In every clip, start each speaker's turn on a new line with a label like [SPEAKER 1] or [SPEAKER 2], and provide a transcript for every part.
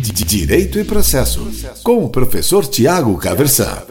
[SPEAKER 1] Direito e Processo, com o professor Tiago Caversan.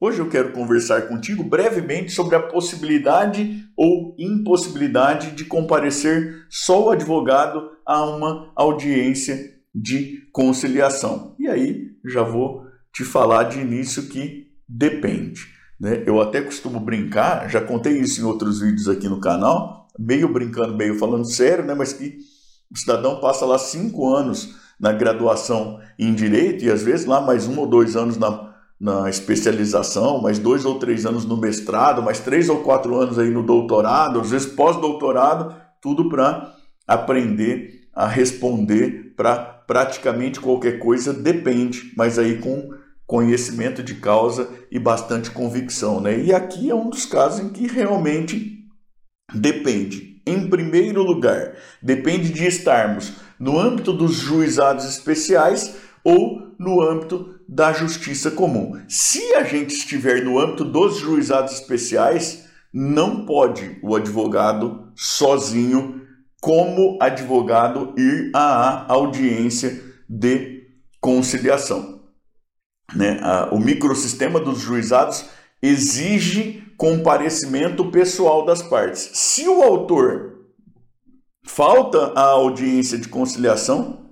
[SPEAKER 2] Hoje eu quero conversar contigo brevemente sobre a possibilidade ou impossibilidade de comparecer só o advogado a uma audiência de conciliação. E aí já vou te falar de início que depende. Né? Eu até costumo brincar, já contei isso em outros vídeos aqui no canal, meio brincando, meio falando sério, né? mas que o cidadão passa lá cinco anos na graduação em direito e às vezes lá mais um ou dois anos na, na especialização, mais dois ou três anos no mestrado, mais três ou quatro anos aí no doutorado, às vezes pós-doutorado, tudo para aprender a responder para praticamente qualquer coisa depende, mas aí com conhecimento de causa e bastante convicção, né? E aqui é um dos casos em que realmente depende em primeiro lugar, depende de estarmos no âmbito dos juizados especiais ou no âmbito da justiça comum. Se a gente estiver no âmbito dos juizados especiais, não pode o advogado sozinho, como advogado, ir à audiência de conciliação. Né? O microsistema dos juizados exige comparecimento pessoal das partes. Se o autor falta a audiência de conciliação,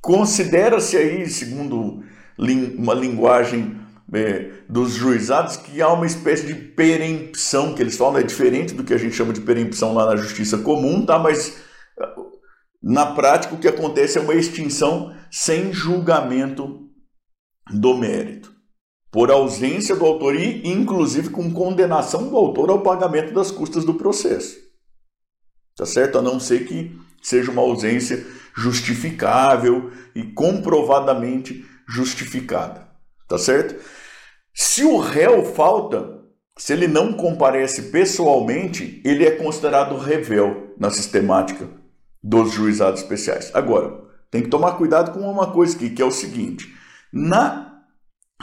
[SPEAKER 2] considera-se aí, segundo uma linguagem é, dos juizados, que há uma espécie de perempção, que eles falam, é diferente do que a gente chama de perempção lá na justiça comum, tá? Mas na prática o que acontece é uma extinção sem julgamento do mérito por ausência do autor e, inclusive, com condenação do autor ao pagamento das custas do processo. Tá certo? A não ser que seja uma ausência justificável e comprovadamente justificada. Tá certo? Se o réu falta, se ele não comparece pessoalmente, ele é considerado revel na sistemática dos juizados especiais. Agora, tem que tomar cuidado com uma coisa aqui, que é o seguinte: na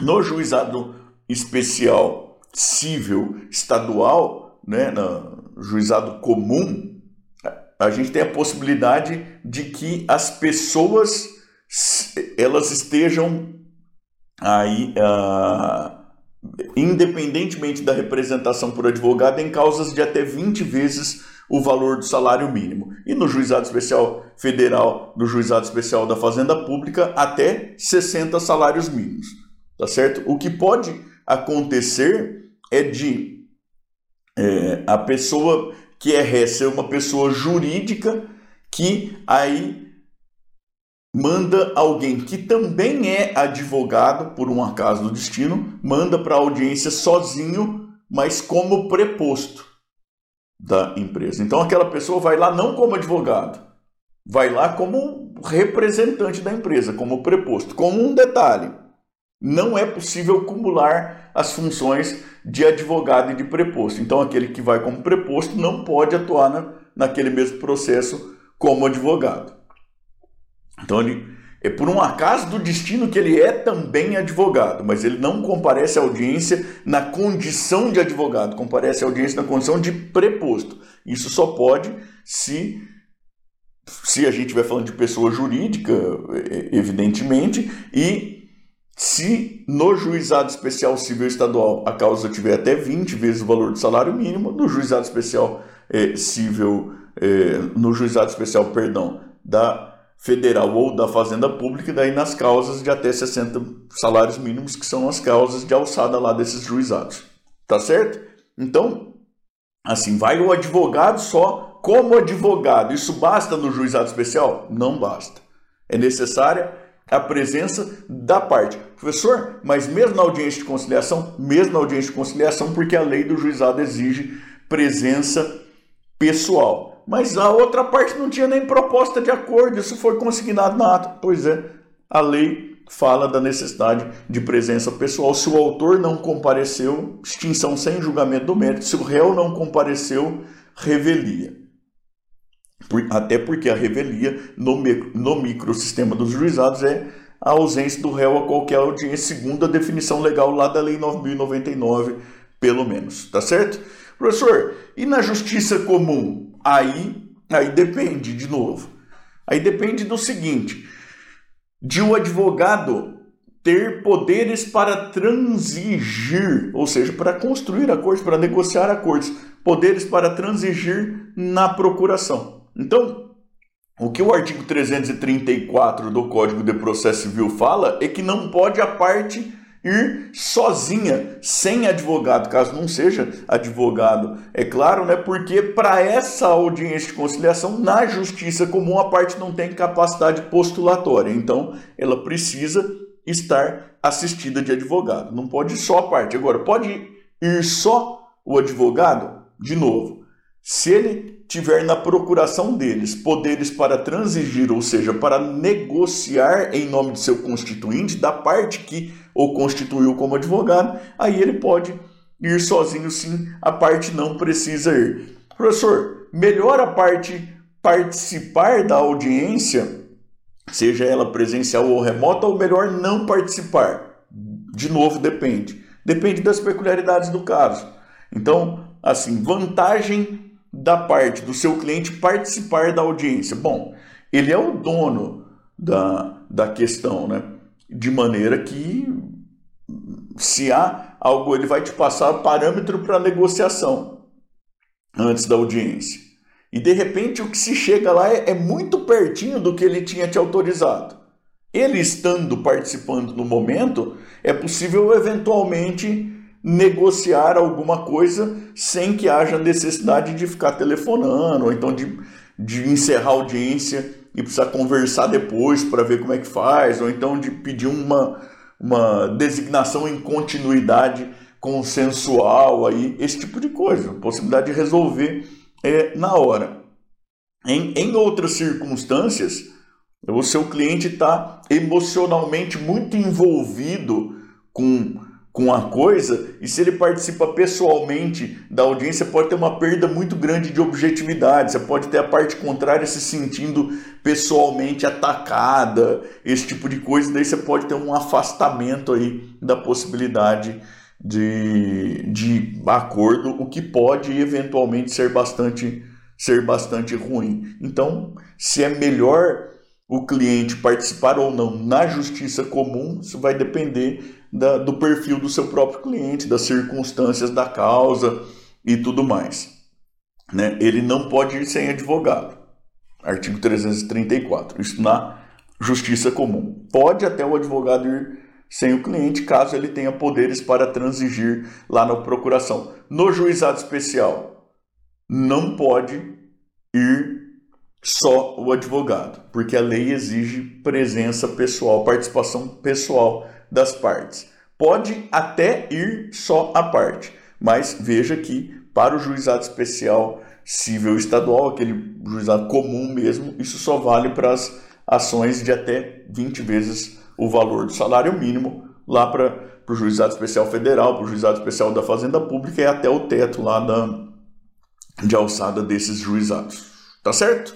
[SPEAKER 2] no juizado especial civil estadual, né, no juizado comum, a gente tem a possibilidade de que as pessoas elas estejam aí uh, independentemente da representação por advogado em causas de até 20 vezes o valor do salário mínimo. E no juizado especial federal, no juizado especial da Fazenda Pública, até 60 salários mínimos tá certo? O que pode acontecer é de é, a pessoa que é ré ser uma pessoa jurídica que aí manda alguém que também é advogado, por um acaso do destino, manda para a audiência sozinho, mas como preposto da empresa. Então aquela pessoa vai lá não como advogado, vai lá como representante da empresa, como preposto. Com um detalhe, não é possível cumular as funções de advogado e de preposto. Então, aquele que vai como preposto não pode atuar na, naquele mesmo processo como advogado. Então, ele, é por um acaso do destino que ele é também advogado, mas ele não comparece à audiência na condição de advogado, comparece à audiência na condição de preposto. Isso só pode se se a gente estiver falando de pessoa jurídica, evidentemente, e se no juizado especial civil estadual a causa tiver até 20 vezes o valor do salário mínimo, no juizado especial é, civil, é, no juizado especial, perdão, da federal ou da fazenda pública, e daí nas causas de até 60 salários mínimos, que são as causas de alçada lá desses juizados. Tá certo? Então, assim, vai o advogado só como advogado. Isso basta no juizado especial? Não basta. É necessária a presença da parte. Professor, mas mesmo na audiência de conciliação, mesmo na audiência de conciliação, porque a lei do juizado exige presença pessoal. Mas a outra parte não tinha nem proposta de acordo, isso foi consignado na ata. Pois é, a lei fala da necessidade de presença pessoal. Se o autor não compareceu, extinção sem julgamento do mérito. Se o réu não compareceu, revelia. Até porque a revelia no, no microsistema dos juizados é a ausência do réu a qualquer audiência, segundo a definição legal lá da Lei 9.099, pelo menos. Tá certo? Professor, e na justiça comum? Aí, aí depende, de novo. Aí depende do seguinte: de o um advogado ter poderes para transigir, ou seja, para construir acordos, para negociar acordos, poderes para transigir na procuração. Então, o que o artigo 334 do Código de Processo Civil fala é que não pode a parte ir sozinha, sem advogado, caso não seja advogado. É claro, né? Porque para essa audiência de conciliação, na justiça comum, a parte não tem capacidade postulatória. Então, ela precisa estar assistida de advogado. Não pode só a parte. Agora, pode ir só o advogado? De novo, se ele tiver na procuração deles poderes para transigir, ou seja, para negociar em nome de seu constituinte, da parte que o constituiu como advogado, aí ele pode ir sozinho sim, a parte não precisa ir. Professor, melhor a parte participar da audiência seja ela presencial ou remota, ou melhor, não participar. De novo, depende. Depende das peculiaridades do caso. Então, assim, vantagem da parte do seu cliente participar da audiência. Bom, ele é o dono da, da questão, né? De maneira que se há algo, ele vai te passar parâmetro para negociação antes da audiência. E de repente o que se chega lá é, é muito pertinho do que ele tinha te autorizado. Ele estando participando no momento, é possível eventualmente negociar alguma coisa sem que haja necessidade de ficar telefonando, ou então de, de encerrar a audiência e precisar conversar depois para ver como é que faz, ou então de pedir uma, uma designação em continuidade consensual aí, esse tipo de coisa, possibilidade de resolver é, na hora. Em, em outras circunstâncias, o seu cliente está emocionalmente muito envolvido com, com a coisa, e se ele participa pessoalmente da audiência, pode ter uma perda muito grande de objetividade. Você pode ter a parte contrária se sentindo pessoalmente atacada, esse tipo de coisa, daí você pode ter um afastamento aí da possibilidade de, de acordo, o que pode eventualmente ser bastante, ser bastante ruim. Então, se é melhor o cliente participar ou não na justiça comum, isso vai depender da, do perfil do seu próprio cliente, das circunstâncias da causa e tudo mais. Né? Ele não pode ir sem advogado. Artigo 334. Isso na justiça comum. Pode até o advogado ir sem o cliente, caso ele tenha poderes para transigir lá na procuração. No juizado especial, não pode ir só o advogado, porque a lei exige presença pessoal, participação pessoal das partes. Pode até ir só a parte, mas veja que para o juizado especial civil estadual, aquele juizado comum mesmo, isso só vale para as ações de até 20 vezes o valor do salário mínimo lá para o juizado especial federal, para o juizado especial da fazenda pública e até o teto lá da, de alçada desses juizados. Tá certo?